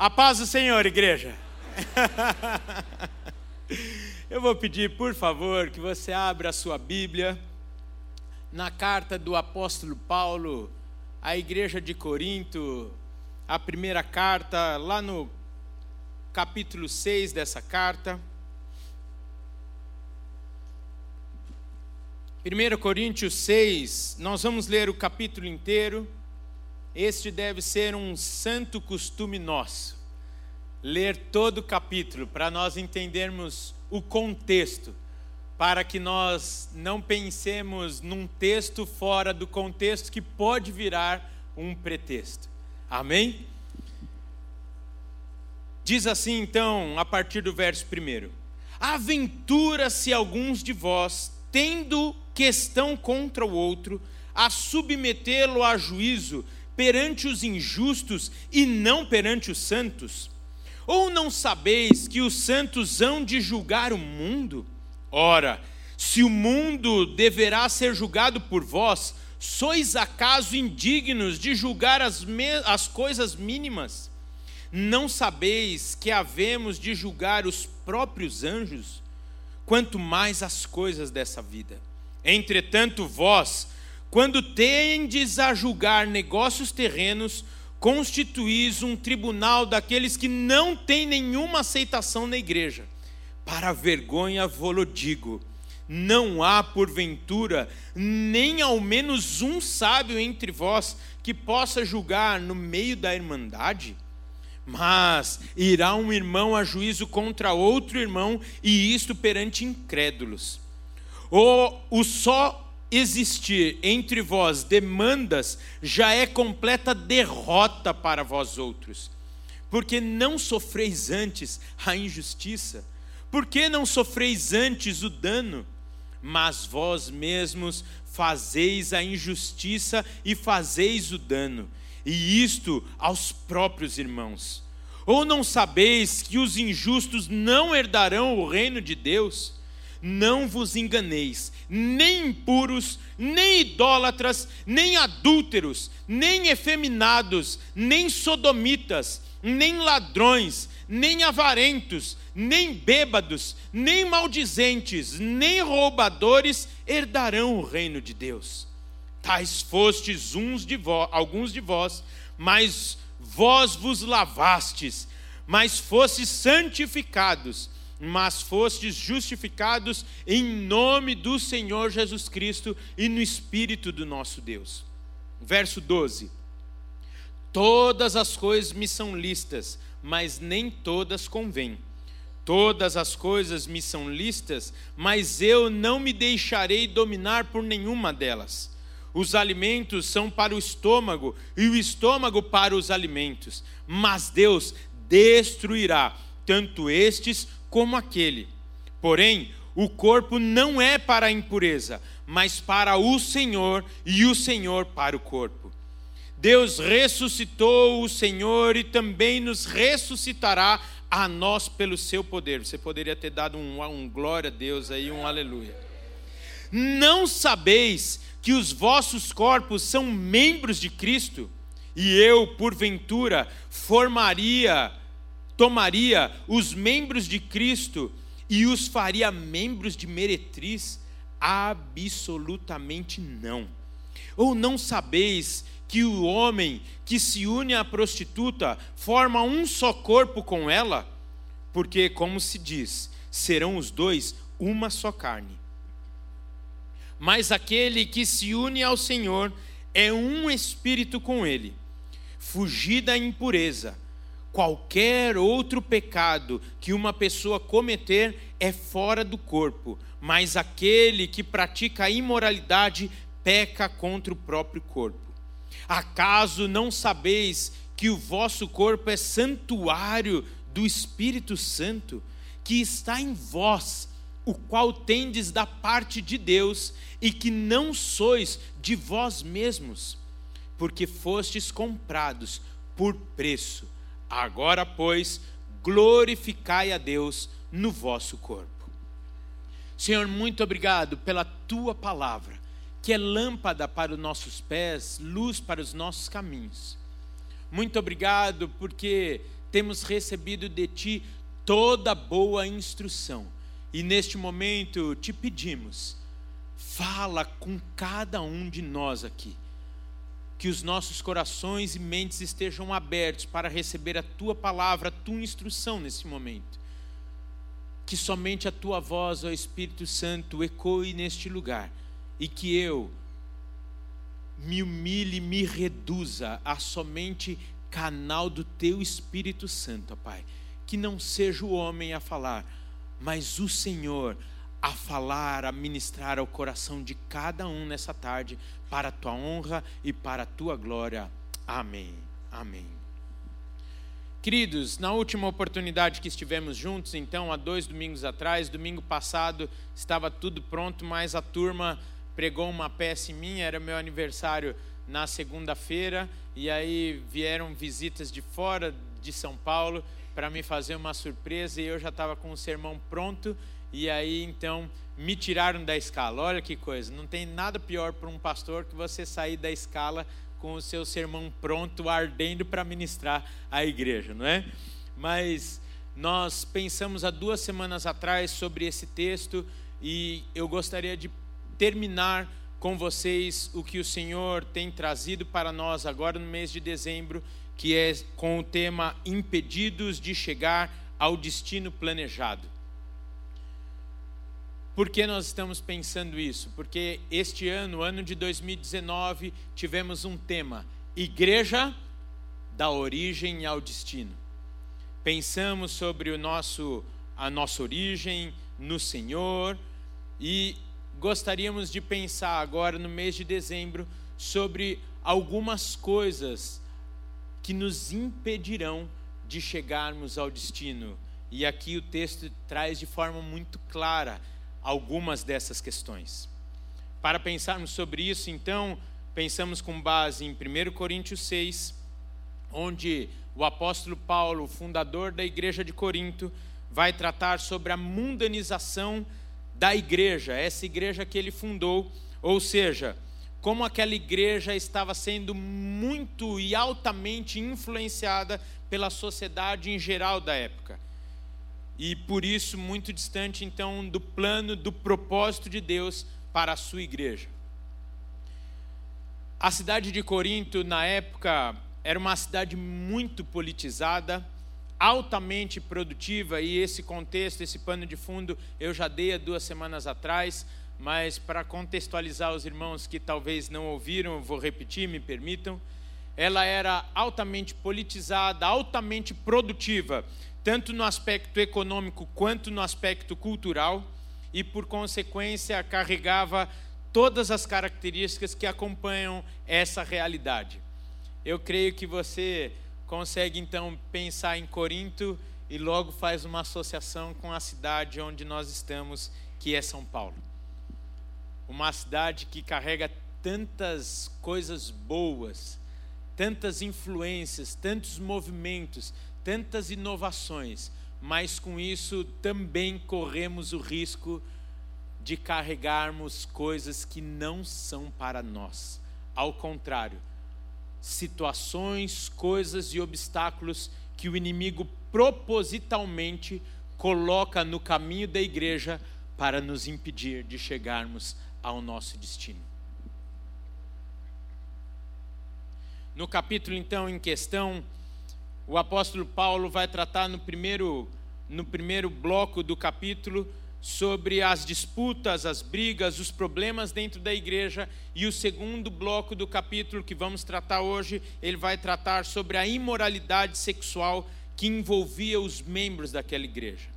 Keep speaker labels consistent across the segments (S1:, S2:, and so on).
S1: A paz do Senhor, igreja. Eu vou pedir, por favor, que você abra a sua Bíblia na carta do apóstolo Paulo à igreja de Corinto, a primeira carta, lá no capítulo 6 dessa carta. 1 Coríntios 6, nós vamos ler o capítulo inteiro. Este deve ser um santo costume nosso, ler todo o capítulo, para nós entendermos o contexto, para que nós não pensemos num texto fora do contexto que pode virar um pretexto. Amém? Diz assim então, a partir do verso 1: Aventura-se alguns de vós, tendo questão contra o outro, a submetê-lo a juízo perante os injustos e não perante os santos? Ou não sabeis que os santos hão de julgar o mundo? Ora, se o mundo deverá ser julgado por vós, sois acaso indignos de julgar as, as coisas mínimas? Não sabeis que havemos de julgar os próprios anjos? Quanto mais as coisas dessa vida. Entretanto, vós, quando tendes a julgar negócios terrenos, constituís um tribunal daqueles que não têm nenhuma aceitação na igreja. Para vergonha vou digo, não há porventura nem ao menos um sábio entre vós que possa julgar no meio da irmandade? Mas irá um irmão a juízo contra outro irmão, e isto perante incrédulos. Ou o só existir entre vós demandas já é completa derrota para vós outros. Porque não sofreis antes a injustiça? Por que não sofreis antes o dano? Mas vós mesmos fazeis a injustiça e fazeis o dano, e isto aos próprios irmãos. Ou não sabeis que os injustos não herdarão o reino de Deus? Não vos enganeis, nem impuros, nem idólatras, nem adúlteros, nem efeminados, nem sodomitas, nem ladrões, nem avarentos, nem bêbados, nem maldizentes, nem roubadores herdarão o reino de Deus. Tais fostes uns de vós, alguns de vós, mas vós vos lavastes, mas fostes santificados mas fostes justificados em nome do Senhor Jesus Cristo e no Espírito do nosso Deus. Verso 12: Todas as coisas me são listas, mas nem todas convêm. Todas as coisas me são listas, mas eu não me deixarei dominar por nenhuma delas. Os alimentos são para o estômago e o estômago para os alimentos, mas Deus destruirá tanto estes como aquele. Porém, o corpo não é para a impureza, mas para o Senhor, e o Senhor para o corpo. Deus ressuscitou o Senhor e também nos ressuscitará a nós pelo seu poder. Você poderia ter dado um, um glória a Deus aí, um aleluia. Não sabeis que os vossos corpos são membros de Cristo? E eu, porventura, formaria tomaria os membros de Cristo e os faria membros de meretriz? Absolutamente não. Ou não sabeis que o homem que se une à prostituta forma um só corpo com ela? Porque, como se diz, serão os dois uma só carne. Mas aquele que se une ao Senhor é um espírito com ele. Fugir da impureza Qualquer outro pecado que uma pessoa cometer é fora do corpo, mas aquele que pratica a imoralidade peca contra o próprio corpo. Acaso não sabeis que o vosso corpo é santuário do Espírito Santo, que está em vós, o qual tendes da parte de Deus, e que não sois de vós mesmos, porque fostes comprados por preço. Agora, pois, glorificai a Deus no vosso corpo. Senhor, muito obrigado pela tua palavra, que é lâmpada para os nossos pés, luz para os nossos caminhos. Muito obrigado porque temos recebido de ti toda boa instrução. E neste momento te pedimos, fala com cada um de nós aqui. Que os nossos corações e mentes estejam abertos para receber a tua palavra, a tua instrução nesse momento. Que somente a tua voz, ó Espírito Santo, ecoe neste lugar e que eu me humilhe, me reduza a somente canal do teu Espírito Santo, ó Pai. Que não seja o homem a falar, mas o Senhor a falar, a ministrar ao coração de cada um nessa tarde, para a tua honra e para a tua glória. Amém. Amém. Queridos, na última oportunidade que estivemos juntos, então, há dois domingos atrás, domingo passado, estava tudo pronto, mas a turma pregou uma peça em mim, era meu aniversário na segunda-feira, e aí vieram visitas de fora de São Paulo para me fazer uma surpresa, e eu já estava com o sermão pronto, e aí então me tiraram da escala. Olha que coisa, não tem nada pior para um pastor que você sair da escala com o seu sermão pronto, ardendo para ministrar a igreja, não é? Mas nós pensamos há duas semanas atrás sobre esse texto e eu gostaria de terminar com vocês o que o Senhor tem trazido para nós agora no mês de dezembro, que é com o tema Impedidos de Chegar ao Destino Planejado. Por que nós estamos pensando isso? Porque este ano, ano de 2019, tivemos um tema: Igreja da origem ao destino. Pensamos sobre o nosso a nossa origem no Senhor e gostaríamos de pensar agora no mês de dezembro sobre algumas coisas que nos impedirão de chegarmos ao destino. E aqui o texto traz de forma muito clara algumas dessas questões. Para pensarmos sobre isso, então, pensamos com base em 1 Coríntios 6, onde o apóstolo Paulo, fundador da igreja de Corinto, vai tratar sobre a mundanização da igreja, essa igreja que ele fundou, ou seja, como aquela igreja estava sendo muito e altamente influenciada pela sociedade em geral da época. E por isso muito distante então do plano, do propósito de Deus para a sua igreja. A cidade de Corinto na época era uma cidade muito politizada, altamente produtiva e esse contexto, esse pano de fundo, eu já dei há duas semanas atrás, mas para contextualizar os irmãos que talvez não ouviram, vou repetir, me permitam. Ela era altamente politizada, altamente produtiva, tanto no aspecto econômico quanto no aspecto cultural, e por consequência carregava todas as características que acompanham essa realidade. Eu creio que você consegue então pensar em Corinto e logo faz uma associação com a cidade onde nós estamos, que é São Paulo. Uma cidade que carrega tantas coisas boas, tantas influências, tantos movimentos, tantas inovações, mas com isso também corremos o risco de carregarmos coisas que não são para nós. Ao contrário, situações, coisas e obstáculos que o inimigo propositalmente coloca no caminho da igreja para nos impedir de chegarmos ao nosso destino. No capítulo então em questão, o apóstolo Paulo vai tratar no primeiro no primeiro bloco do capítulo sobre as disputas, as brigas, os problemas dentro da igreja, e o segundo bloco do capítulo que vamos tratar hoje, ele vai tratar sobre a imoralidade sexual que envolvia os membros daquela igreja.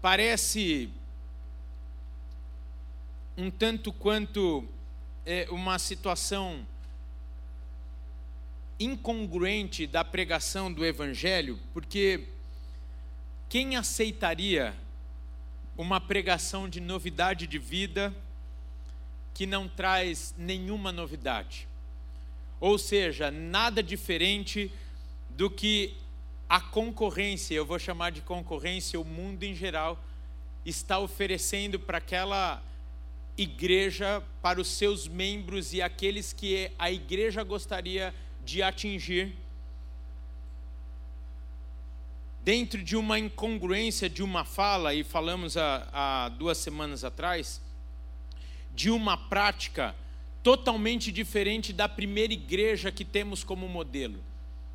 S1: Parece um tanto quanto é, uma situação incongruente da pregação do evangelho, porque quem aceitaria uma pregação de novidade de vida que não traz nenhuma novidade? Ou seja, nada diferente do que a concorrência, eu vou chamar de concorrência, o mundo em geral, está oferecendo para aquela igreja, para os seus membros e aqueles que a igreja gostaria de atingir, dentro de uma incongruência de uma fala, e falamos há duas semanas atrás, de uma prática totalmente diferente da primeira igreja que temos como modelo,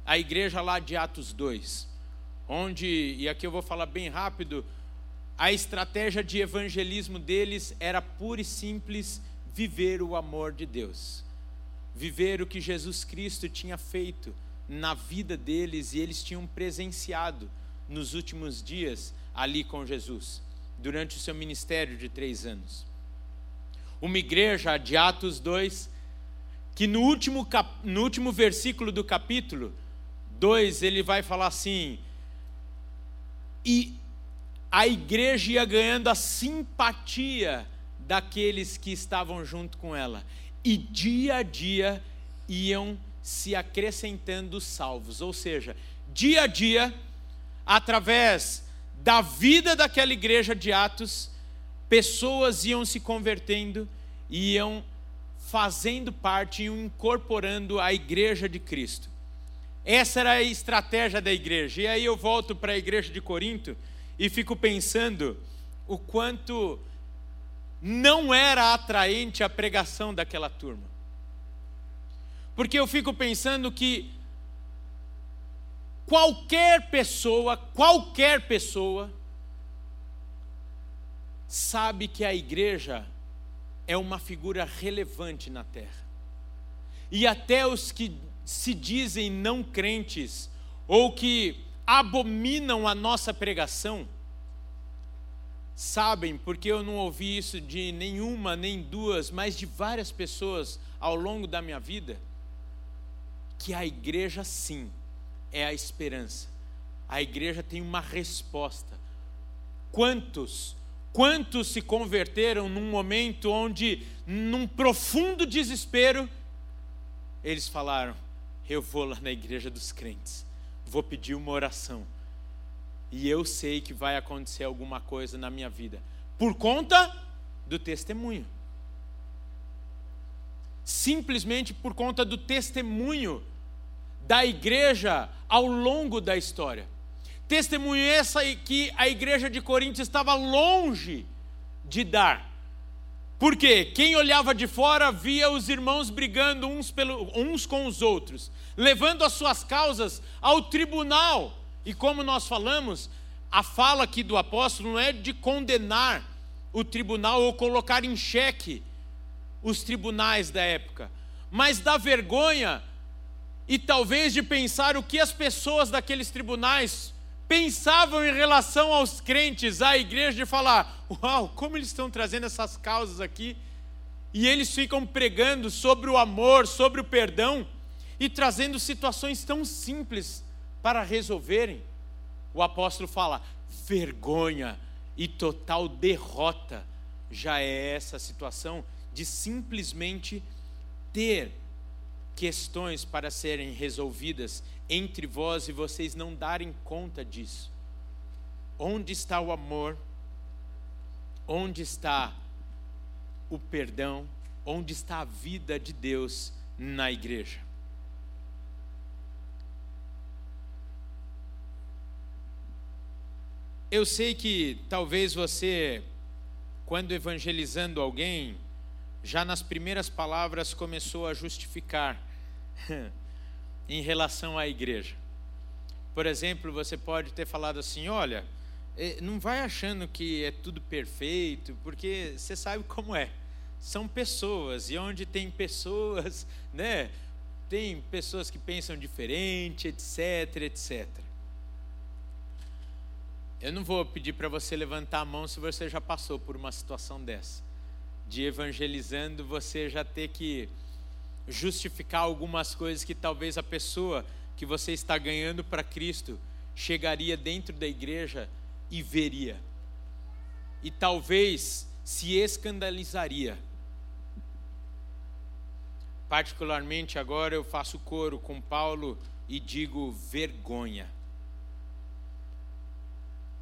S1: a igreja lá de Atos 2, onde, e aqui eu vou falar bem rápido, a estratégia de evangelismo deles era pura e simples viver o amor de Deus, viver o que Jesus Cristo tinha feito na vida deles e eles tinham presenciado nos últimos dias ali com Jesus, durante o seu ministério de três anos. Uma igreja de Atos 2, que no último, cap... no último versículo do capítulo 2 ele vai falar assim: e a igreja ia ganhando a simpatia daqueles que estavam junto com ela, e dia a dia iam se acrescentando salvos, ou seja, dia a dia, através da vida daquela igreja de Atos, pessoas iam se convertendo, iam fazendo parte, iam incorporando a igreja de Cristo. Essa era a estratégia da igreja. E aí eu volto para a igreja de Corinto e fico pensando o quanto não era atraente a pregação daquela turma. Porque eu fico pensando que qualquer pessoa, qualquer pessoa, sabe que a igreja é uma figura relevante na terra. E até os que se dizem não crentes ou que abominam a nossa pregação, sabem, porque eu não ouvi isso de nenhuma, nem duas, mas de várias pessoas ao longo da minha vida, que a igreja sim é a esperança. A igreja tem uma resposta. Quantos, quantos se converteram num momento onde, num profundo desespero, eles falaram: eu vou lá na igreja dos crentes, vou pedir uma oração, e eu sei que vai acontecer alguma coisa na minha vida, por conta do testemunho. Simplesmente por conta do testemunho da igreja ao longo da história. Testemunho essa que a igreja de Corinto estava longe de dar. Porque quem olhava de fora via os irmãos brigando uns, pelo, uns com os outros, levando as suas causas ao tribunal. E como nós falamos, a fala aqui do apóstolo não é de condenar o tribunal ou colocar em xeque os tribunais da época, mas da vergonha e talvez de pensar o que as pessoas daqueles tribunais pensavam em relação aos crentes, à igreja, de falar: Uau, como eles estão trazendo essas causas aqui. E eles ficam pregando sobre o amor, sobre o perdão e trazendo situações tão simples para resolverem. O apóstolo fala: vergonha e total derrota já é essa situação de simplesmente ter questões para serem resolvidas entre vós e vocês não darem conta disso. Onde está o amor? Onde está o perdão? Onde está a vida de Deus na igreja? Eu sei que talvez você, quando evangelizando alguém, já nas primeiras palavras começou a justificar em relação à igreja. Por exemplo, você pode ter falado assim: olha, eh, não vai achando que é tudo perfeito, porque você sabe como é. São pessoas, e onde tem pessoas, né? Tem pessoas que pensam diferente, etc, etc. Eu não vou pedir para você levantar a mão se você já passou por uma situação dessa de evangelizando você já ter que justificar algumas coisas que talvez a pessoa que você está ganhando para Cristo chegaria dentro da igreja e veria. E talvez se escandalizaria. Particularmente agora eu faço coro com Paulo e digo vergonha.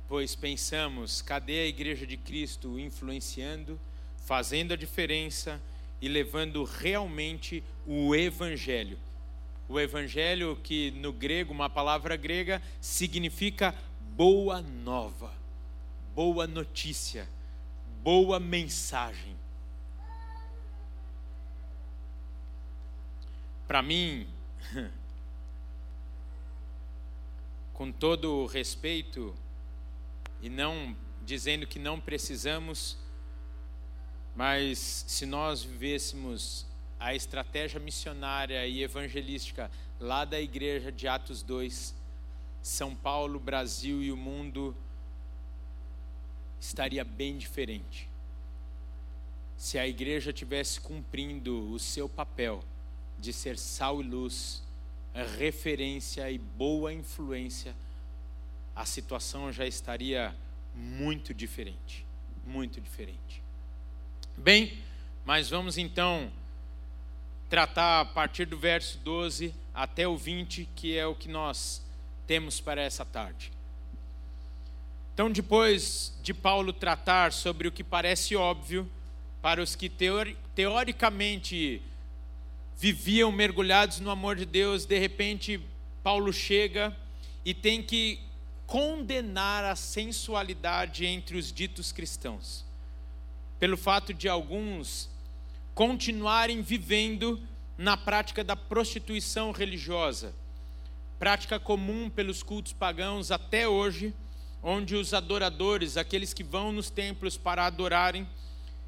S1: Pois pensamos, cadê a igreja de Cristo influenciando? fazendo a diferença e levando realmente o Evangelho. o evangelho, que no grego, uma palavra grega, significa boa nova, boa notícia, boa mensagem. Para mim, com todo o respeito, e não dizendo que não precisamos, mas se nós vivêssemos a estratégia missionária e evangelística lá da igreja de Atos 2, São Paulo, Brasil e o mundo estaria bem diferente. Se a igreja tivesse cumprindo o seu papel de ser sal e luz, referência e boa influência a situação já estaria muito diferente. Muito diferente. Bem, mas vamos então tratar a partir do verso 12 até o 20, que é o que nós temos para essa tarde. Então, depois de Paulo tratar sobre o que parece óbvio para os que teori teoricamente viviam mergulhados no amor de Deus, de repente Paulo chega e tem que condenar a sensualidade entre os ditos cristãos, pelo fato de alguns continuarem vivendo na prática da prostituição religiosa, prática comum pelos cultos pagãos até hoje, onde os adoradores, aqueles que vão nos templos para adorarem,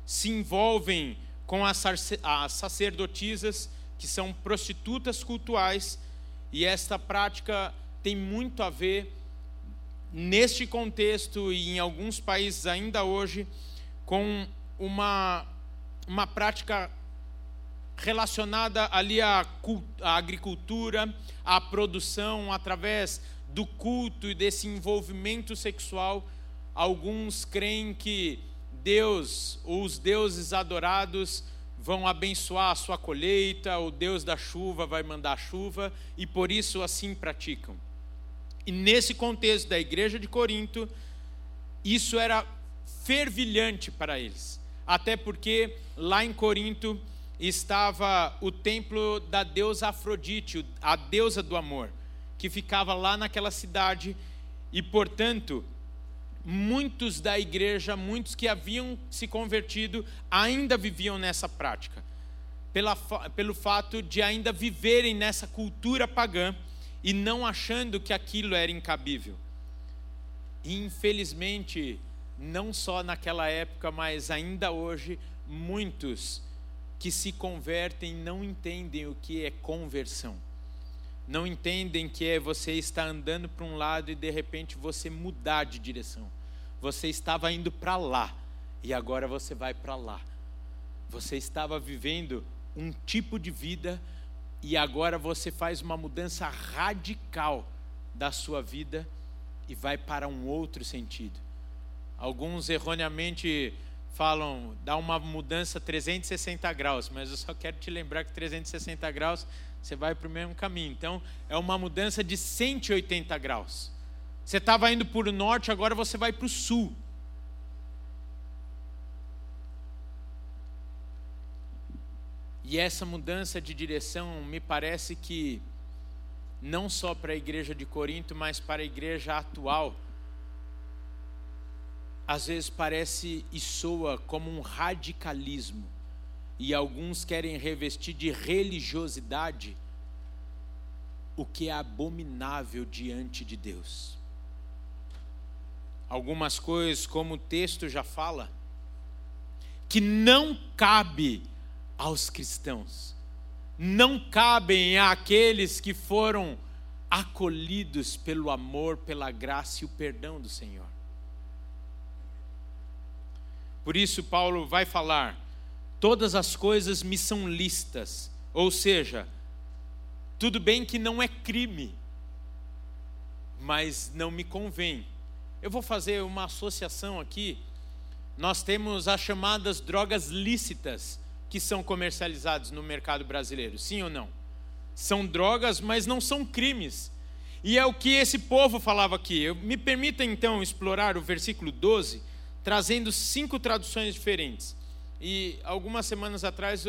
S1: se envolvem com as sacerdotisas, que são prostitutas cultuais, e esta prática tem muito a ver neste contexto e em alguns países ainda hoje, com uma, uma prática relacionada ali à, à agricultura, à produção, através do culto e desse envolvimento sexual. Alguns creem que Deus, os deuses adorados, vão abençoar a sua colheita, o Deus da chuva vai mandar chuva, e por isso assim praticam. E nesse contexto da igreja de Corinto, isso era fervilhante para eles. Até porque lá em Corinto estava o templo da deusa Afrodite, a deusa do amor, que ficava lá naquela cidade e, portanto, muitos da igreja, muitos que haviam se convertido, ainda viviam nessa prática, pela, pelo fato de ainda viverem nessa cultura pagã e não achando que aquilo era incabível. E, infelizmente, não só naquela época, mas ainda hoje, muitos que se convertem não entendem o que é conversão. Não entendem que é você estar andando para um lado e de repente você mudar de direção. Você estava indo para lá e agora você vai para lá. Você estava vivendo um tipo de vida e agora você faz uma mudança radical da sua vida e vai para um outro sentido. Alguns erroneamente falam, dá uma mudança 360 graus, mas eu só quero te lembrar que 360 graus você vai para o mesmo caminho. Então, é uma mudança de 180 graus. Você estava indo para o norte, agora você vai para o sul. E essa mudança de direção me parece que não só para a igreja de Corinto, mas para a igreja atual, às vezes parece e soa como um radicalismo. E alguns querem revestir de religiosidade o que é abominável diante de Deus. Algumas coisas, como o texto já fala, que não cabe aos cristãos, não cabem àqueles que foram acolhidos pelo amor, pela graça e o perdão do Senhor. Por isso, Paulo vai falar: todas as coisas me são listas, ou seja, tudo bem que não é crime, mas não me convém. Eu vou fazer uma associação aqui. Nós temos as chamadas drogas lícitas, que são comercializados no mercado brasileiro, sim ou não? São drogas, mas não são crimes. E é o que esse povo falava aqui. Eu, me permita então explorar o versículo 12, trazendo cinco traduções diferentes. E algumas semanas atrás,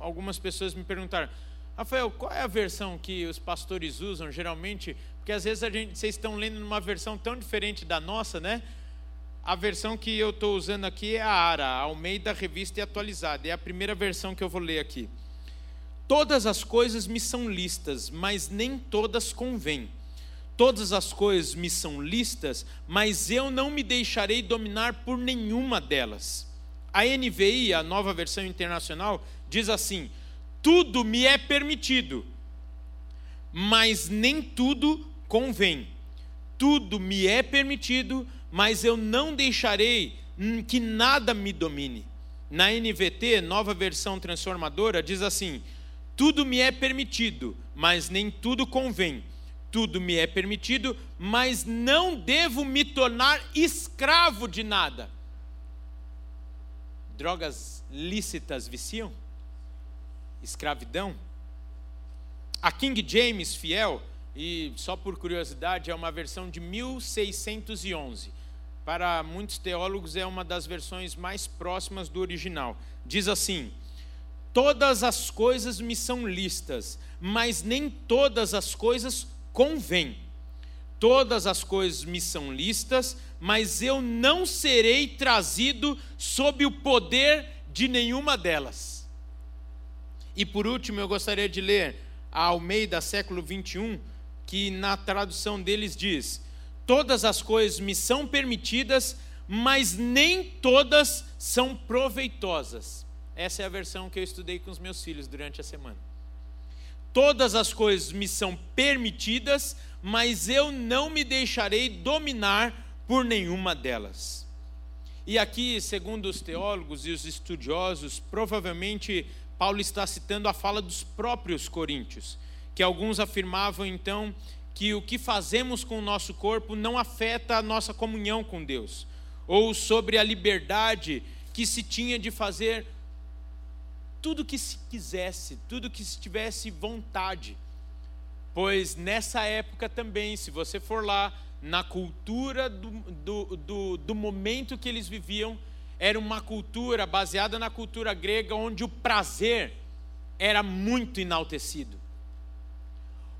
S1: algumas pessoas me perguntaram: Rafael, qual é a versão que os pastores usam geralmente? Porque às vezes a gente, vocês estão lendo numa versão tão diferente da nossa, né? A versão que eu estou usando aqui é a ARA, Almeida Revista e Atualizada. É a primeira versão que eu vou ler aqui. Todas as coisas me são listas, mas nem todas convêm. Todas as coisas me são listas, mas eu não me deixarei dominar por nenhuma delas. A NVI, a nova versão internacional, diz assim: tudo me é permitido, mas nem tudo convém. Tudo me é permitido, mas eu não deixarei que nada me domine. Na NVT, nova versão transformadora, diz assim: tudo me é permitido, mas nem tudo convém. Tudo me é permitido, mas não devo me tornar escravo de nada. Drogas lícitas viciam? escravidão. A King James Fiel, e só por curiosidade, é uma versão de 1611. Para muitos teólogos, é uma das versões mais próximas do original. Diz assim: Todas as coisas me são listas, mas nem todas as coisas convêm. Todas as coisas me são listas, mas eu não serei trazido sob o poder de nenhuma delas. E por último, eu gostaria de ler a Almeida, século 21, que na tradução deles diz: Todas as coisas me são permitidas, mas nem todas são proveitosas. Essa é a versão que eu estudei com os meus filhos durante a semana. Todas as coisas me são permitidas, mas eu não me deixarei dominar por nenhuma delas. E aqui, segundo os teólogos e os estudiosos, provavelmente Paulo está citando a fala dos próprios coríntios, que alguns afirmavam então que o que fazemos com o nosso corpo não afeta a nossa comunhão com Deus, ou sobre a liberdade que se tinha de fazer tudo que se quisesse, tudo que se tivesse vontade. Pois nessa época também, se você for lá, na cultura do, do, do, do momento que eles viviam, era uma cultura baseada na cultura grega, onde o prazer era muito enaltecido.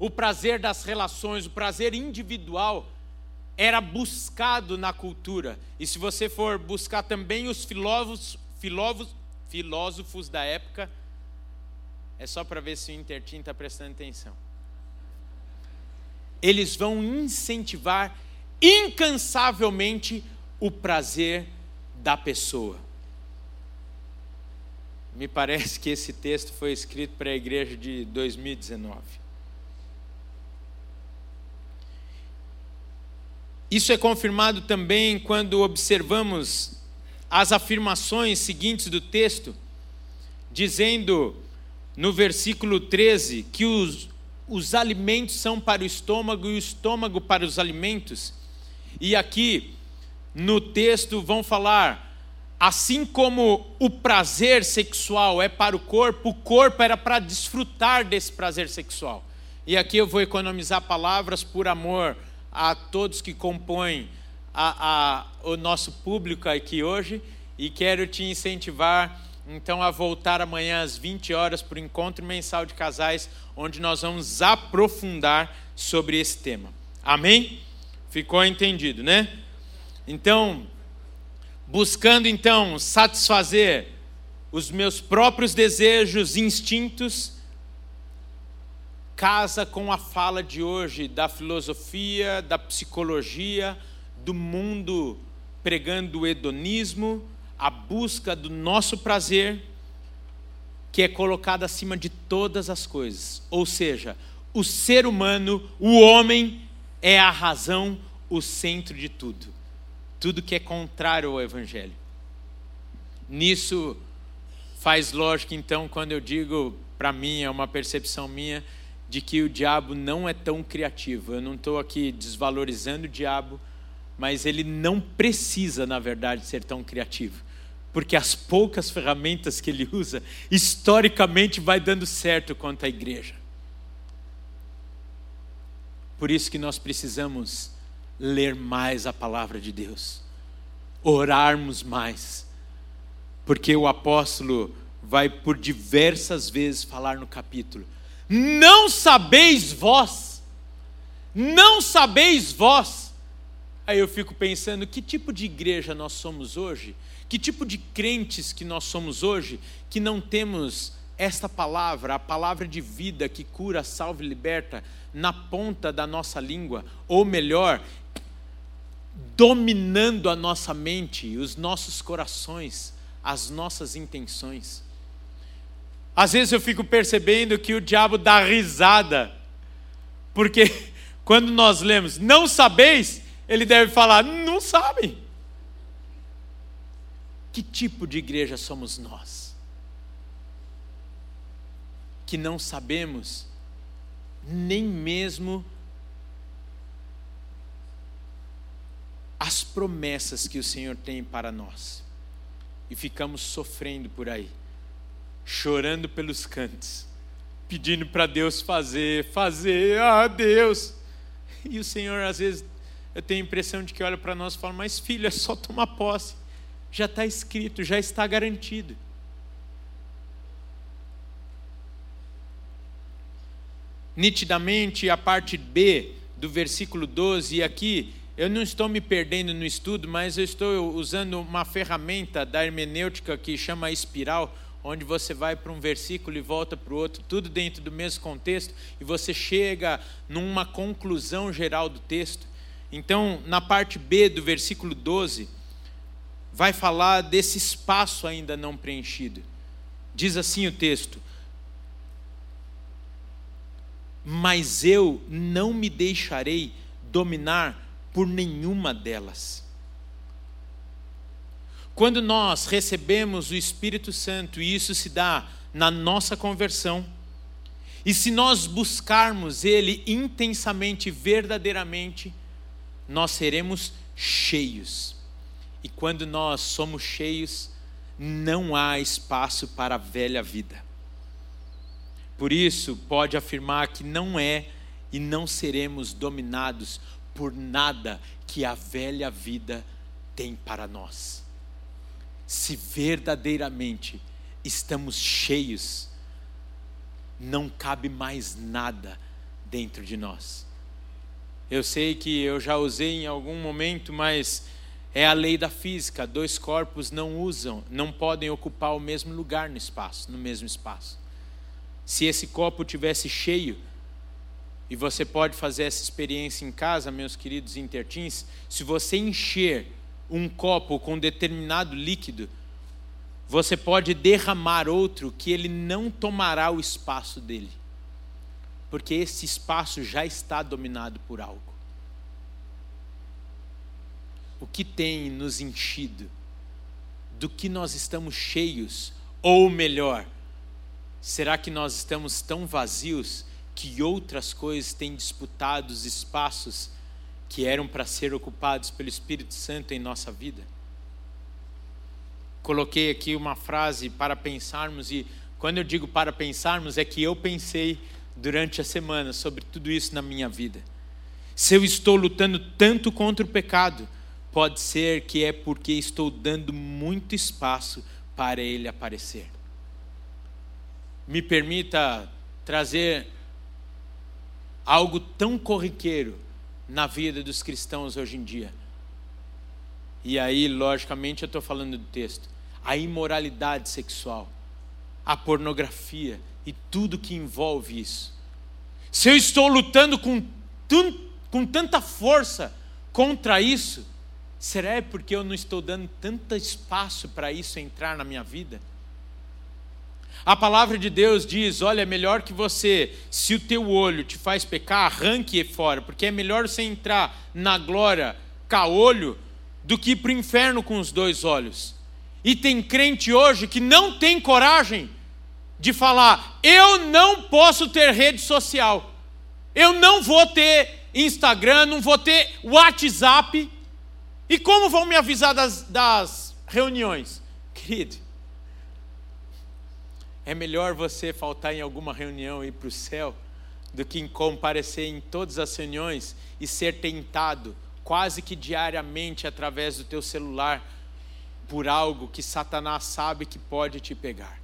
S1: O prazer das relações, o prazer individual, era buscado na cultura. E se você for buscar também os filósofos, filósofos, filósofos da época, é só para ver se o Intertim está prestando atenção. Eles vão incentivar incansavelmente o prazer da pessoa. Me parece que esse texto foi escrito para a igreja de 2019. Isso é confirmado também quando observamos as afirmações seguintes do texto, dizendo no versículo 13 que os, os alimentos são para o estômago e o estômago para os alimentos. E aqui no texto vão falar, assim como o prazer sexual é para o corpo, o corpo era para desfrutar desse prazer sexual. E aqui eu vou economizar palavras por amor a todos que compõem a, a, o nosso público aqui hoje e quero te incentivar então a voltar amanhã às 20 horas para o encontro mensal de casais, onde nós vamos aprofundar sobre esse tema. Amém? Ficou entendido, né? Então, buscando então satisfazer os meus próprios desejos, instintos, casa com a fala de hoje da filosofia, da psicologia, do mundo pregando o hedonismo, a busca do nosso prazer, que é colocada acima de todas as coisas. Ou seja, o ser humano, o homem, é a razão, o centro de tudo tudo que é contrário ao Evangelho. Nisso faz lógica, então, quando eu digo, para mim, é uma percepção minha, de que o diabo não é tão criativo. Eu não estou aqui desvalorizando o diabo, mas ele não precisa, na verdade, ser tão criativo. Porque as poucas ferramentas que ele usa, historicamente, vai dando certo quanto à igreja. Por isso que nós precisamos ler mais a palavra de Deus, orarmos mais, porque o apóstolo vai por diversas vezes falar no capítulo: Não sabeis vós, não sabeis vós. Aí eu fico pensando, que tipo de igreja nós somos hoje? Que tipo de crentes que nós somos hoje que não temos esta palavra, a palavra de vida que cura, salva e liberta, na ponta da nossa língua, ou melhor, dominando a nossa mente, os nossos corações, as nossas intenções. Às vezes eu fico percebendo que o diabo dá risada, porque quando nós lemos, não sabeis, ele deve falar, não sabem. Que tipo de igreja somos nós? Que não sabemos nem mesmo as promessas que o Senhor tem para nós. E ficamos sofrendo por aí, chorando pelos cantos, pedindo para Deus fazer, fazer, ah Deus. E o Senhor, às vezes, eu tenho a impressão de que olha para nós e fala: Mas filho, é só tomar posse já está escrito, já está garantido. Nitidamente, a parte B do versículo 12, e aqui eu não estou me perdendo no estudo, mas eu estou usando uma ferramenta da hermenêutica que chama espiral, onde você vai para um versículo e volta para o outro, tudo dentro do mesmo contexto, e você chega numa conclusão geral do texto. Então, na parte B do versículo 12, vai falar desse espaço ainda não preenchido. Diz assim o texto: Mas eu não me deixarei dominar por nenhuma delas. Quando nós recebemos o Espírito Santo, e isso se dá na nossa conversão, e se nós buscarmos Ele intensamente, verdadeiramente, nós seremos cheios e quando nós somos cheios, não há espaço para a velha vida. Por isso, pode afirmar que não é e não seremos dominados por nada que a velha vida tem para nós. Se verdadeiramente estamos cheios, não cabe mais nada dentro de nós. Eu sei que eu já usei em algum momento, mas é a lei da física, dois corpos não usam, não podem ocupar o mesmo lugar no espaço, no mesmo espaço. Se esse copo tivesse cheio, e você pode fazer essa experiência em casa, meus queridos intertins, se você encher um copo com determinado líquido, você pode derramar outro que ele não tomará o espaço dele. Porque esse espaço já está dominado por algo o que tem nos enchido, do que nós estamos cheios, ou melhor, será que nós estamos tão vazios que outras coisas têm disputado os espaços que eram para ser ocupados pelo Espírito Santo em nossa vida? Coloquei aqui uma frase para pensarmos, e quando eu digo para pensarmos, é que eu pensei durante a semana sobre tudo isso na minha vida. Se eu estou lutando tanto contra o pecado, pode ser que é porque estou dando muito espaço para ele aparecer. Me permita trazer algo tão corriqueiro na vida dos cristãos hoje em dia. E aí, logicamente, eu estou falando do texto. A imoralidade sexual, a pornografia e tudo que envolve isso. Se eu estou lutando com, com tanta força contra isso, Será porque eu não estou dando tanto espaço para isso entrar na minha vida? A palavra de Deus diz: olha, é melhor que você, se o teu olho te faz pecar, arranque fora, porque é melhor você entrar na glória caolho do que ir para o inferno com os dois olhos. E tem crente hoje que não tem coragem de falar: eu não posso ter rede social, eu não vou ter Instagram, não vou ter WhatsApp e como vão me avisar das, das reuniões? Querido, é melhor você faltar em alguma reunião e ir para o céu do que comparecer em todas as reuniões e ser tentado quase que diariamente através do teu celular por algo que Satanás sabe que pode te pegar.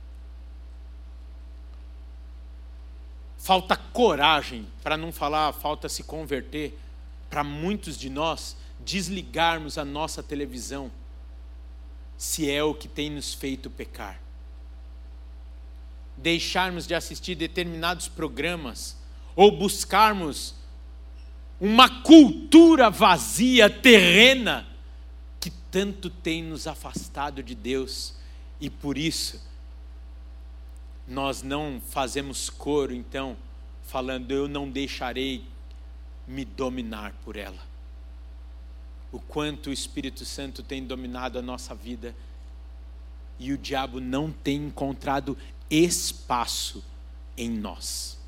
S1: falta coragem, para não falar falta se converter, para muitos de nós desligarmos a nossa televisão, se é o que tem nos feito pecar. Deixarmos de assistir determinados programas ou buscarmos uma cultura vazia, terrena, que tanto tem nos afastado de Deus e por isso nós não fazemos coro, então, falando, eu não deixarei me dominar por ela. O quanto o Espírito Santo tem dominado a nossa vida e o diabo não tem encontrado espaço em nós.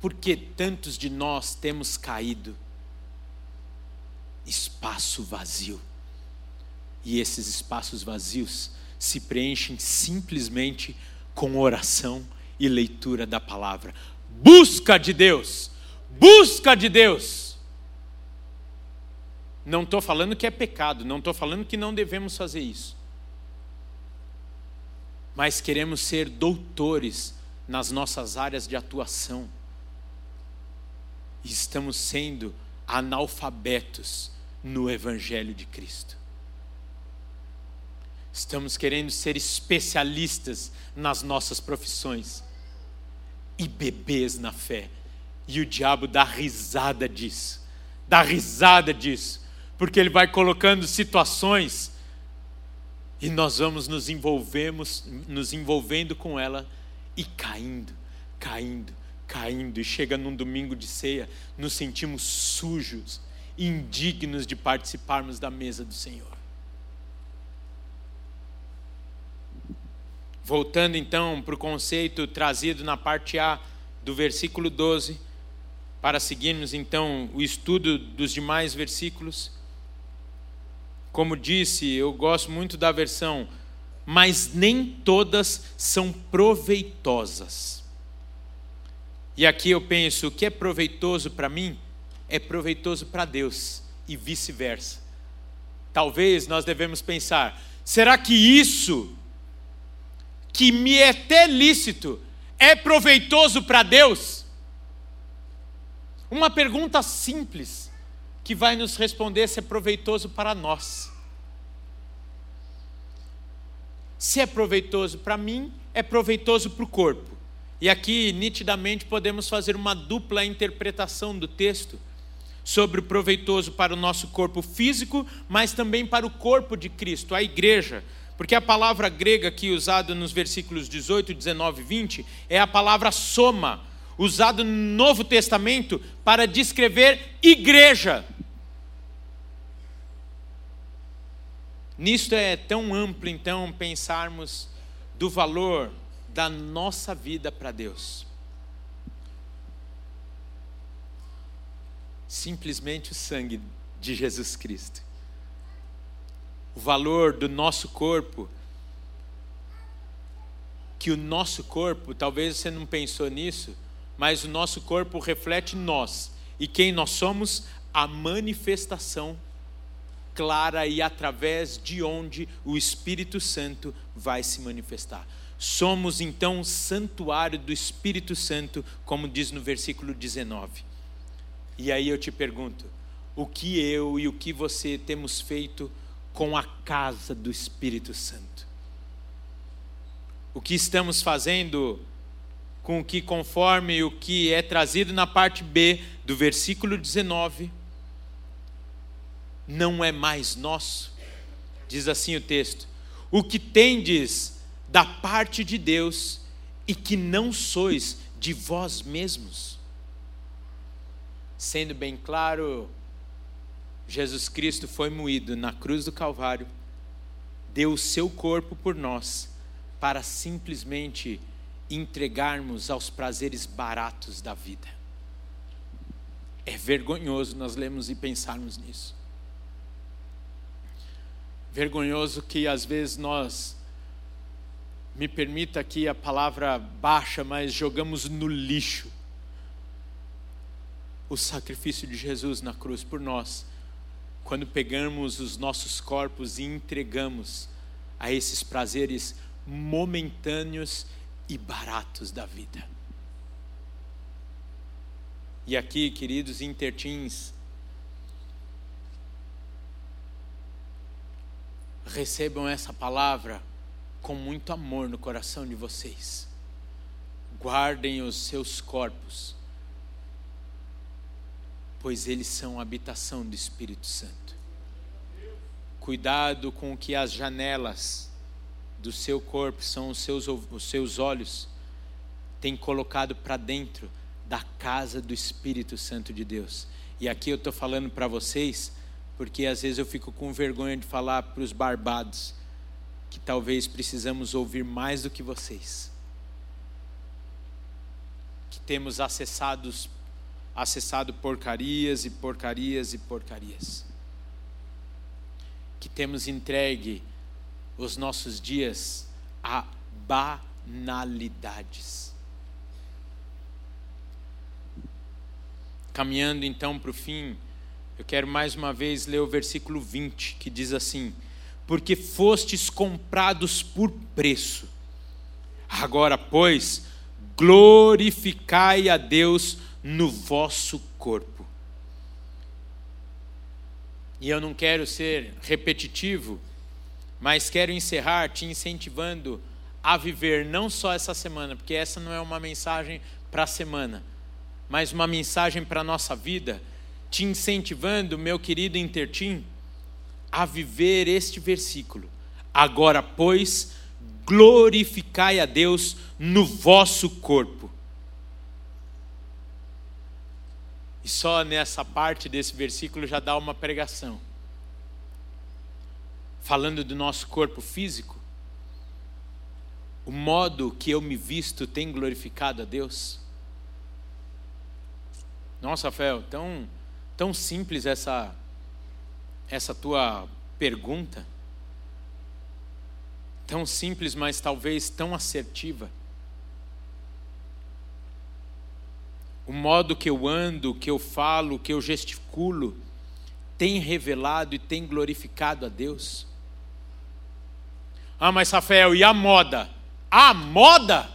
S1: Porque tantos de nós temos caído? Espaço vazio. E esses espaços vazios se preenchem simplesmente com oração e leitura da palavra. Busca de Deus, busca de Deus. Não estou falando que é pecado, não estou falando que não devemos fazer isso. Mas queremos ser doutores nas nossas áreas de atuação. E estamos sendo analfabetos no Evangelho de Cristo. Estamos querendo ser especialistas nas nossas profissões e bebês na fé. E o diabo dá risada disso, dá risada disso, porque ele vai colocando situações e nós vamos nos envolvemos, nos envolvendo com ela e caindo, caindo, caindo e chega num domingo de ceia, nos sentimos sujos, indignos de participarmos da mesa do Senhor. Voltando então para o conceito trazido na parte A do versículo 12, para seguirmos então o estudo dos demais versículos. Como disse, eu gosto muito da versão, mas nem todas são proveitosas. E aqui eu penso, o que é proveitoso para mim é proveitoso para Deus e vice-versa. Talvez nós devemos pensar, será que isso que me é até lícito é proveitoso para Deus? Uma pergunta simples que vai nos responder se é proveitoso para nós. Se é proveitoso para mim, é proveitoso para o corpo. E aqui, nitidamente, podemos fazer uma dupla interpretação do texto sobre o proveitoso para o nosso corpo físico, mas também para o corpo de Cristo, a igreja porque a palavra grega aqui usada nos versículos 18, 19 e 20 é a palavra soma, usada no Novo Testamento para descrever igreja. Nisto é tão amplo, então, pensarmos do valor da nossa vida para Deus. Simplesmente o sangue de Jesus Cristo o valor do nosso corpo, que o nosso corpo, talvez você não pensou nisso, mas o nosso corpo reflete nós e quem nós somos, a manifestação clara e através de onde o Espírito Santo vai se manifestar. Somos então santuário do Espírito Santo, como diz no versículo 19. E aí eu te pergunto: o que eu e o que você temos feito com a casa do Espírito Santo. O que estamos fazendo com que, conforme o que é trazido na parte B do versículo 19, não é mais nosso. Diz assim o texto: O que tendes da parte de Deus e que não sois de vós mesmos. Sendo bem claro, Jesus Cristo foi moído na cruz do Calvário, deu o seu corpo por nós, para simplesmente entregarmos aos prazeres baratos da vida. É vergonhoso nós lermos e pensarmos nisso. Vergonhoso que às vezes nós, me permita aqui a palavra baixa, mas jogamos no lixo o sacrifício de Jesus na cruz por nós quando pegamos os nossos corpos e entregamos a esses prazeres momentâneos e baratos da vida. E aqui, queridos intertins, recebam essa palavra com muito amor no coração de vocês. Guardem os seus corpos, pois eles são a habitação do Espírito Santo. Cuidado com o que as janelas do seu corpo são os seus, os seus olhos, tem colocado para dentro da casa do Espírito Santo de Deus. E aqui eu estou falando para vocês, porque às vezes eu fico com vergonha de falar para os barbados que talvez precisamos ouvir mais do que vocês. Que temos acessados, acessado porcarias e porcarias e porcarias. Que temos entregue os nossos dias a banalidades Caminhando então para o fim, eu quero mais uma vez ler o versículo 20, que diz assim: Porque fostes comprados por preço. Agora, pois, glorificai a Deus no vosso corpo. E eu não quero ser repetitivo, mas quero encerrar te incentivando a viver não só essa semana, porque essa não é uma mensagem para a semana, mas uma mensagem para a nossa vida, te incentivando, meu querido Intertim, a viver este versículo. Agora, pois, glorificai a Deus no vosso corpo. E só nessa parte desse versículo já dá uma pregação. Falando do nosso corpo físico, o modo que eu me visto tem glorificado a Deus? Nossa, Rafael, tão, tão simples essa, essa tua pergunta. Tão simples, mas talvez tão assertiva. O modo que eu ando, que eu falo, que eu gesticulo, tem revelado e tem glorificado a Deus. Ah, mas Rafael, e a moda? A moda?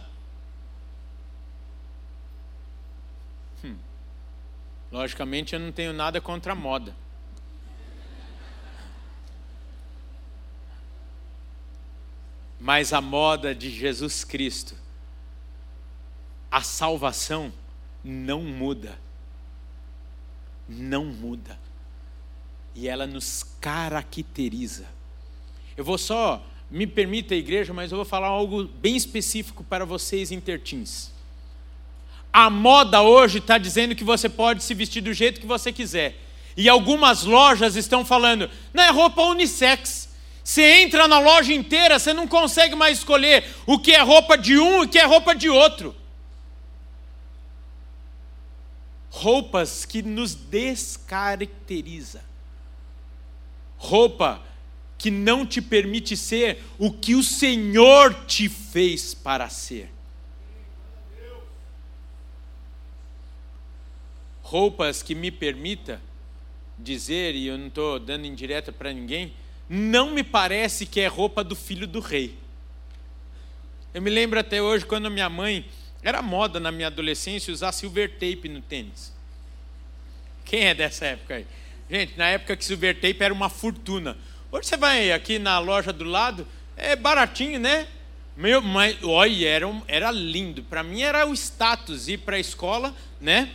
S1: Logicamente, eu não tenho nada contra a moda. Mas a moda de Jesus Cristo, a salvação não muda. Não muda. E ela nos caracteriza. Eu vou só, me permita, igreja, mas eu vou falar algo bem específico para vocês, intertins. A moda hoje está dizendo que você pode se vestir do jeito que você quiser. E algumas lojas estão falando, não é roupa unissex. Você entra na loja inteira, você não consegue mais escolher o que é roupa de um e o que é roupa de outro. Roupas que nos descaracteriza. Roupa que não te permite ser o que o Senhor te fez para ser. roupas que me permita dizer, e eu não estou dando indireta para ninguém, não me parece que é roupa do filho do rei. Eu me lembro até hoje quando minha mãe, era moda na minha adolescência usar silver tape no tênis. Quem é dessa época aí? Gente, na época que silver tape era uma fortuna. Hoje você vai aqui na loja do lado, é baratinho, né? Meu, mas, olha, era, era lindo. Para mim era o status ir para a escola, né?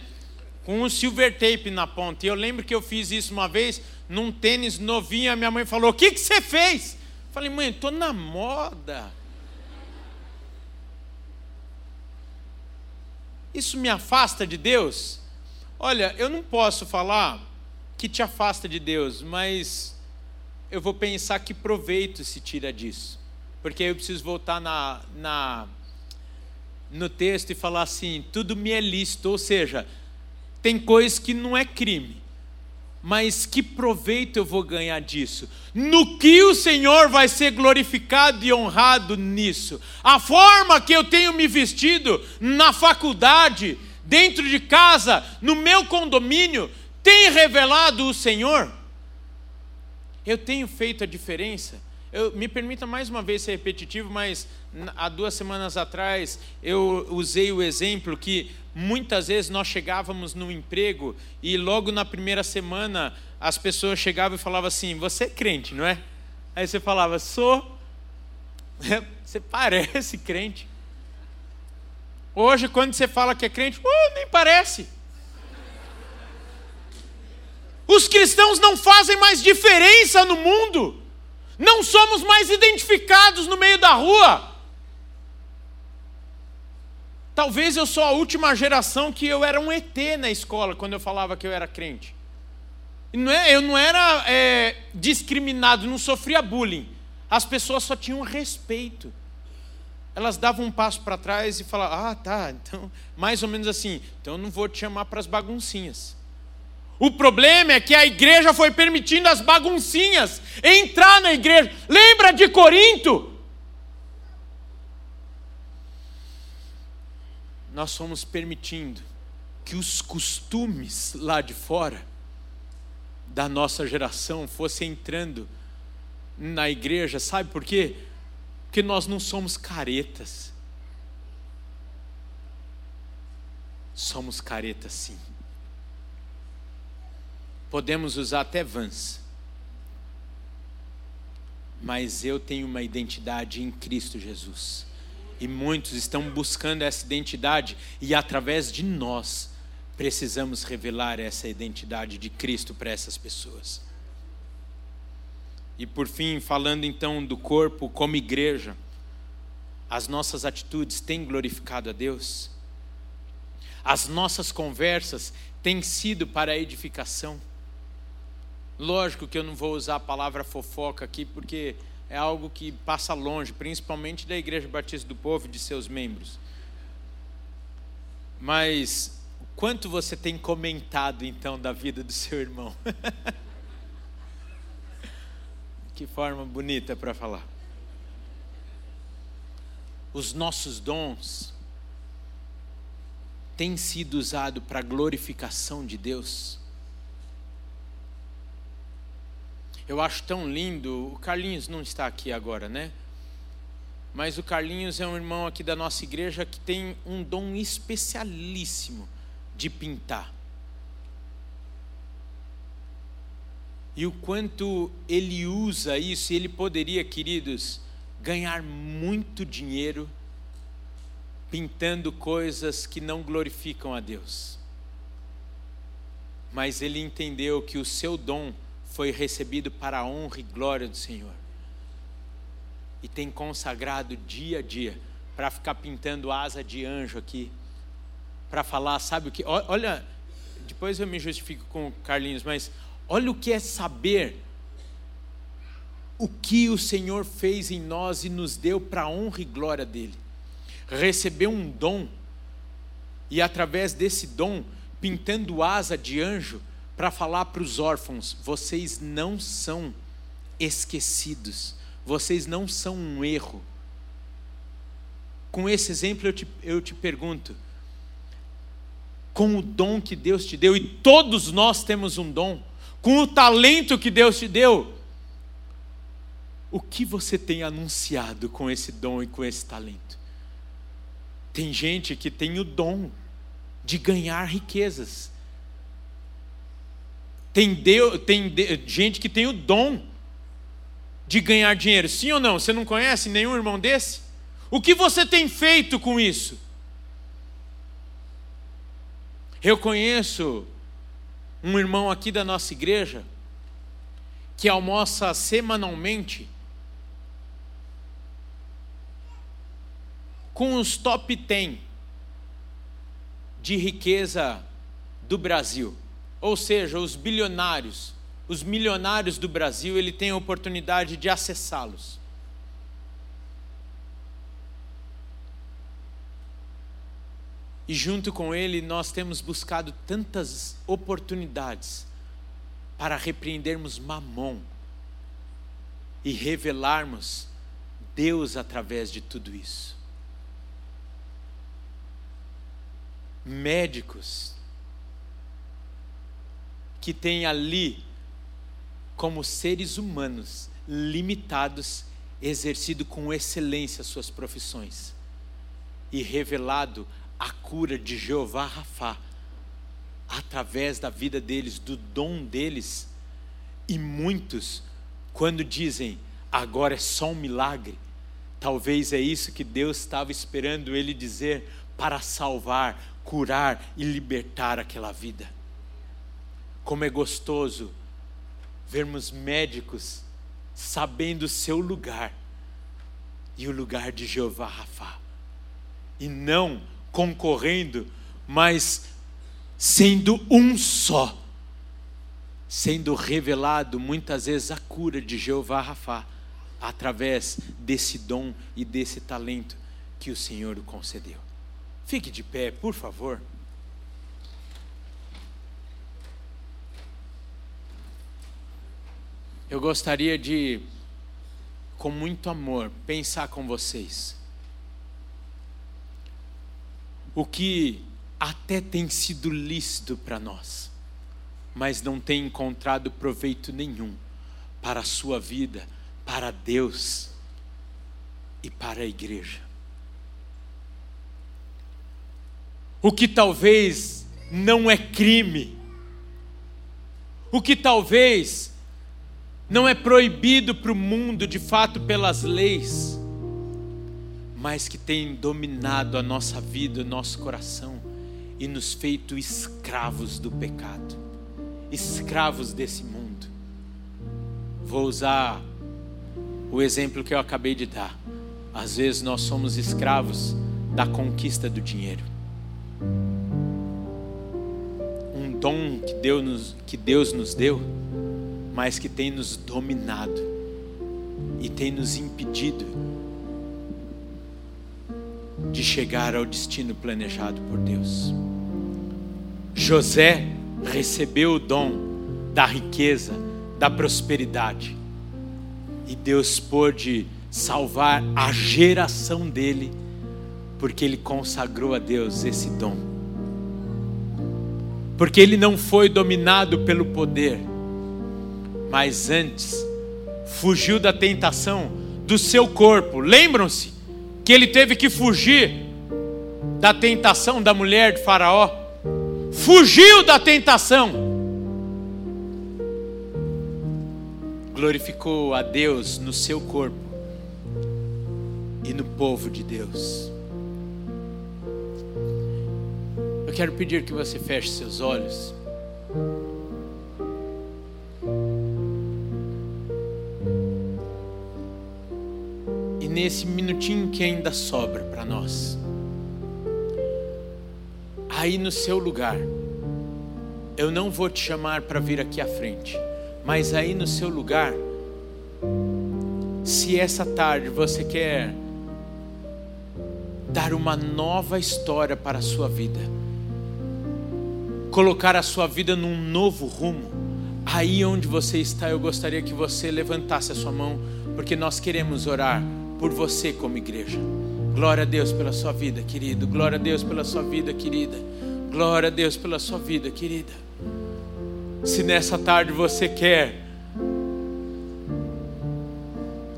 S1: com um silver tape na ponta. E eu lembro que eu fiz isso uma vez, num tênis novinho, a minha mãe falou: O que, que você fez? Eu falei, mãe, estou na moda. Isso me afasta de Deus? Olha, eu não posso falar que te afasta de Deus, mas eu vou pensar que proveito se tira disso. Porque aí eu preciso voltar na, na, no texto e falar assim: tudo me é lícito, ou seja, tem coisas que não é crime. Mas que proveito eu vou ganhar disso? No que o Senhor vai ser glorificado e honrado nisso? A forma que eu tenho me vestido na faculdade, dentro de casa, no meu condomínio, tem revelado o Senhor? Eu tenho feito a diferença? Eu, me permita mais uma vez ser repetitivo, mas há duas semanas atrás eu usei o exemplo que muitas vezes nós chegávamos no emprego e logo na primeira semana as pessoas chegavam e falavam assim: Você é crente, não é? Aí você falava: Sou. Você parece crente. Hoje, quando você fala que é crente, uh, nem parece. Os cristãos não fazem mais diferença no mundo. Não somos mais identificados no meio da rua. Talvez eu sou a última geração que eu era um ET na escola quando eu falava que eu era crente. Não é, eu não era é, discriminado, não sofria bullying. As pessoas só tinham respeito. Elas davam um passo para trás e falavam: Ah, tá, então, mais ou menos assim, então eu não vou te chamar para as baguncinhas. O problema é que a igreja foi permitindo as baguncinhas entrar na igreja. Lembra de Corinto? Nós fomos permitindo que os costumes lá de fora da nossa geração fossem entrando na igreja, sabe por quê? Porque nós não somos caretas. Somos caretas sim. Podemos usar até vans. Mas eu tenho uma identidade em Cristo Jesus. E muitos estão buscando essa identidade, e através de nós, precisamos revelar essa identidade de Cristo para essas pessoas. E por fim, falando então do corpo como igreja, as nossas atitudes têm glorificado a Deus? As nossas conversas têm sido para a edificação? Lógico que eu não vou usar a palavra fofoca aqui, porque é algo que passa longe, principalmente da Igreja Batista do Povo e de seus membros. Mas quanto você tem comentado então da vida do seu irmão? que forma bonita para falar. Os nossos dons têm sido usados para a glorificação de Deus. Eu acho tão lindo. O Carlinhos não está aqui agora, né? Mas o Carlinhos é um irmão aqui da nossa igreja que tem um dom especialíssimo de pintar. E o quanto ele usa isso, ele poderia, queridos, ganhar muito dinheiro pintando coisas que não glorificam a Deus. Mas ele entendeu que o seu dom foi recebido para a honra e glória do Senhor. E tem consagrado dia a dia para ficar pintando asa de anjo aqui, para falar, sabe o que? Olha, depois eu me justifico com o Carlinhos, mas olha o que é saber o que o Senhor fez em nós e nos deu para a honra e glória dele. Recebeu um dom, e através desse dom, pintando asa de anjo, para falar para os órfãos: vocês não são esquecidos, vocês não são um erro. Com esse exemplo eu te, eu te pergunto: com o dom que Deus te deu, e todos nós temos um dom, com o talento que Deus te deu, o que você tem anunciado com esse dom e com esse talento? Tem gente que tem o dom de ganhar riquezas, tem, Deus, tem gente que tem o dom de ganhar dinheiro. Sim ou não? Você não conhece nenhum irmão desse? O que você tem feito com isso? Eu conheço um irmão aqui da nossa igreja que almoça semanalmente com os top 10 de riqueza do Brasil ou seja, os bilionários, os milionários do Brasil, ele tem a oportunidade de acessá-los. E junto com ele, nós temos buscado tantas oportunidades para repreendermos Mamon e revelarmos Deus através de tudo isso. Médicos, que tem ali como seres humanos limitados, exercido com excelência suas profissões e revelado a cura de Jeová Rafá através da vida deles, do dom deles. E muitos, quando dizem agora é só um milagre, talvez é isso que Deus estava esperando ele dizer para salvar, curar e libertar aquela vida. Como é gostoso vermos médicos sabendo o seu lugar e o lugar de Jeová Rafa, e não concorrendo, mas sendo um só, sendo revelado muitas vezes a cura de Jeová Rafa através desse dom e desse talento que o Senhor concedeu. Fique de pé, por favor. Eu gostaria de, com muito amor, pensar com vocês. O que até tem sido lícito para nós, mas não tem encontrado proveito nenhum para a sua vida, para Deus e para a igreja. O que talvez não é crime, o que talvez não é proibido para o mundo de fato pelas leis, mas que tem dominado a nossa vida, o nosso coração e nos feito escravos do pecado, escravos desse mundo. Vou usar o exemplo que eu acabei de dar. Às vezes nós somos escravos da conquista do dinheiro. Um dom que Deus nos, que Deus nos deu, mas que tem nos dominado e tem nos impedido de chegar ao destino planejado por Deus. José recebeu o dom da riqueza, da prosperidade e Deus pôde salvar a geração dele, porque ele consagrou a Deus esse dom. Porque ele não foi dominado pelo poder, mas antes fugiu da tentação do seu corpo. Lembram-se que ele teve que fugir da tentação da mulher de Faraó. Fugiu da tentação glorificou a Deus no seu corpo e no povo de Deus. Eu quero pedir que você feche seus olhos. Nesse minutinho que ainda sobra para nós, aí no seu lugar, eu não vou te chamar para vir aqui à frente. Mas aí no seu lugar, se essa tarde você quer dar uma nova história para a sua vida, colocar a sua vida num novo rumo, aí onde você está, eu gostaria que você levantasse a sua mão, porque nós queremos orar por você como igreja. Glória a Deus pela sua vida, querido. Glória a Deus pela sua vida, querida. Glória a Deus pela sua vida, querida. Se nessa tarde você quer,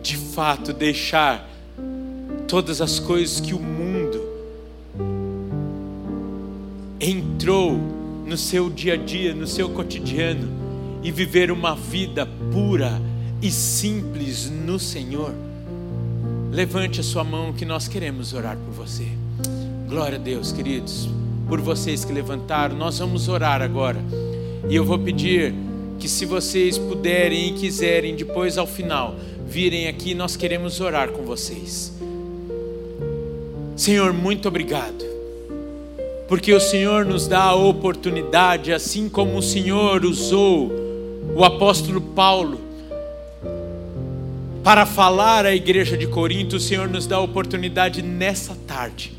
S1: de fato, deixar todas as coisas que o mundo entrou no seu dia a dia, no seu cotidiano, e viver uma vida pura e simples no Senhor, levante a sua mão que nós queremos orar por você. Glória a Deus, queridos, por vocês que levantaram, nós vamos orar agora. E eu vou pedir que, se vocês puderem e quiserem, depois ao final, virem aqui, nós queremos orar com vocês. Senhor, muito obrigado, porque o Senhor nos dá a oportunidade, assim como o Senhor usou o apóstolo Paulo para falar à igreja de Corinto, o Senhor nos dá a oportunidade nessa tarde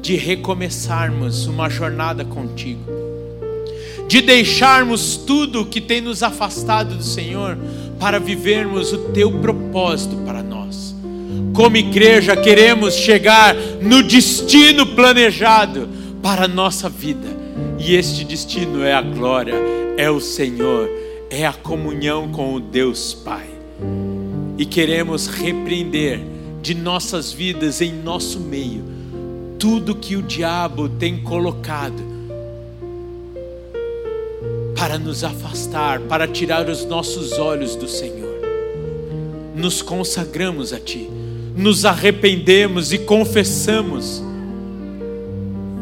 S1: de recomeçarmos uma jornada contigo de deixarmos tudo que tem nos afastado do Senhor para vivermos o teu propósito para nós. Como igreja, queremos chegar no destino planejado para a nossa vida, e este destino é a glória, é o Senhor, é a comunhão com o Deus Pai. E queremos repreender de nossas vidas, em nosso meio, tudo que o diabo tem colocado para nos afastar, para tirar os nossos olhos do Senhor. Nos consagramos a Ti, nos arrependemos e confessamos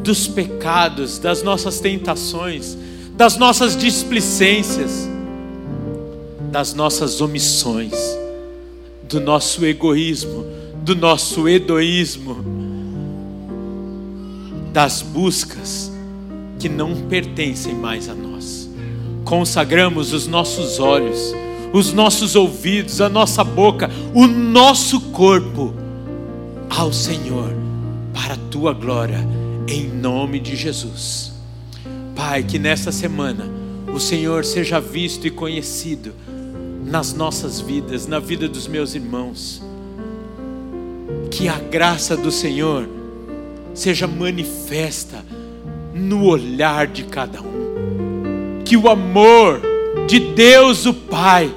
S1: dos pecados, das nossas tentações, das nossas displicências, das nossas omissões, do nosso egoísmo, do nosso edoísmo, das buscas que não pertencem mais a nós. Consagramos os nossos olhos, os nossos ouvidos, a nossa boca, o nosso corpo ao Senhor, para a tua glória, em nome de Jesus. Pai, que nesta semana o Senhor seja visto e conhecido nas nossas vidas, na vida dos meus irmãos que a graça do Senhor seja manifesta no olhar de cada um, que o amor de Deus o Pai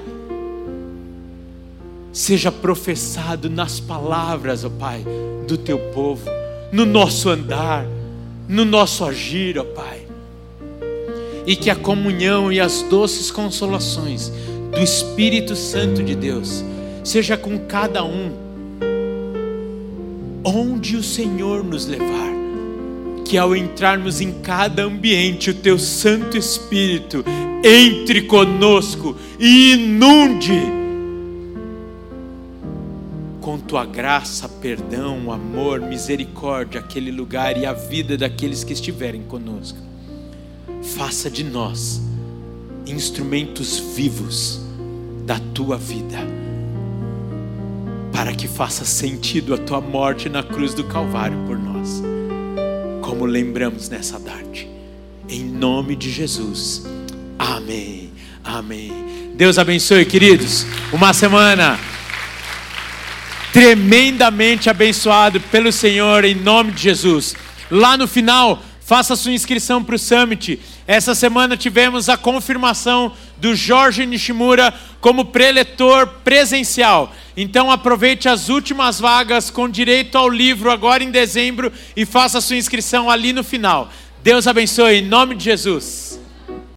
S1: seja professado nas palavras, ó Pai, do teu povo, no nosso andar, no nosso agir, ó Pai. E que a comunhão e as doces consolações do Espírito Santo de Deus. Seja com cada um. Onde o Senhor nos levar, que ao entrarmos em cada ambiente, o Teu Santo Espírito entre conosco e inunde com Tua graça, perdão, amor, misericórdia aquele lugar e a vida daqueles que estiverem conosco. Faça de nós instrumentos vivos da Tua vida para que faça sentido a tua morte na cruz do Calvário por nós, como lembramos nessa tarde, em nome de Jesus, amém, amém. Deus abençoe, queridos, uma semana tremendamente abençoado pelo Senhor, em nome de Jesus. Lá no final, faça sua inscrição para o Summit. Essa semana tivemos a confirmação do Jorge Nishimura como preletor presencial. Então aproveite as últimas vagas com direito ao livro agora em dezembro e faça sua inscrição ali no final. Deus abençoe em nome de Jesus.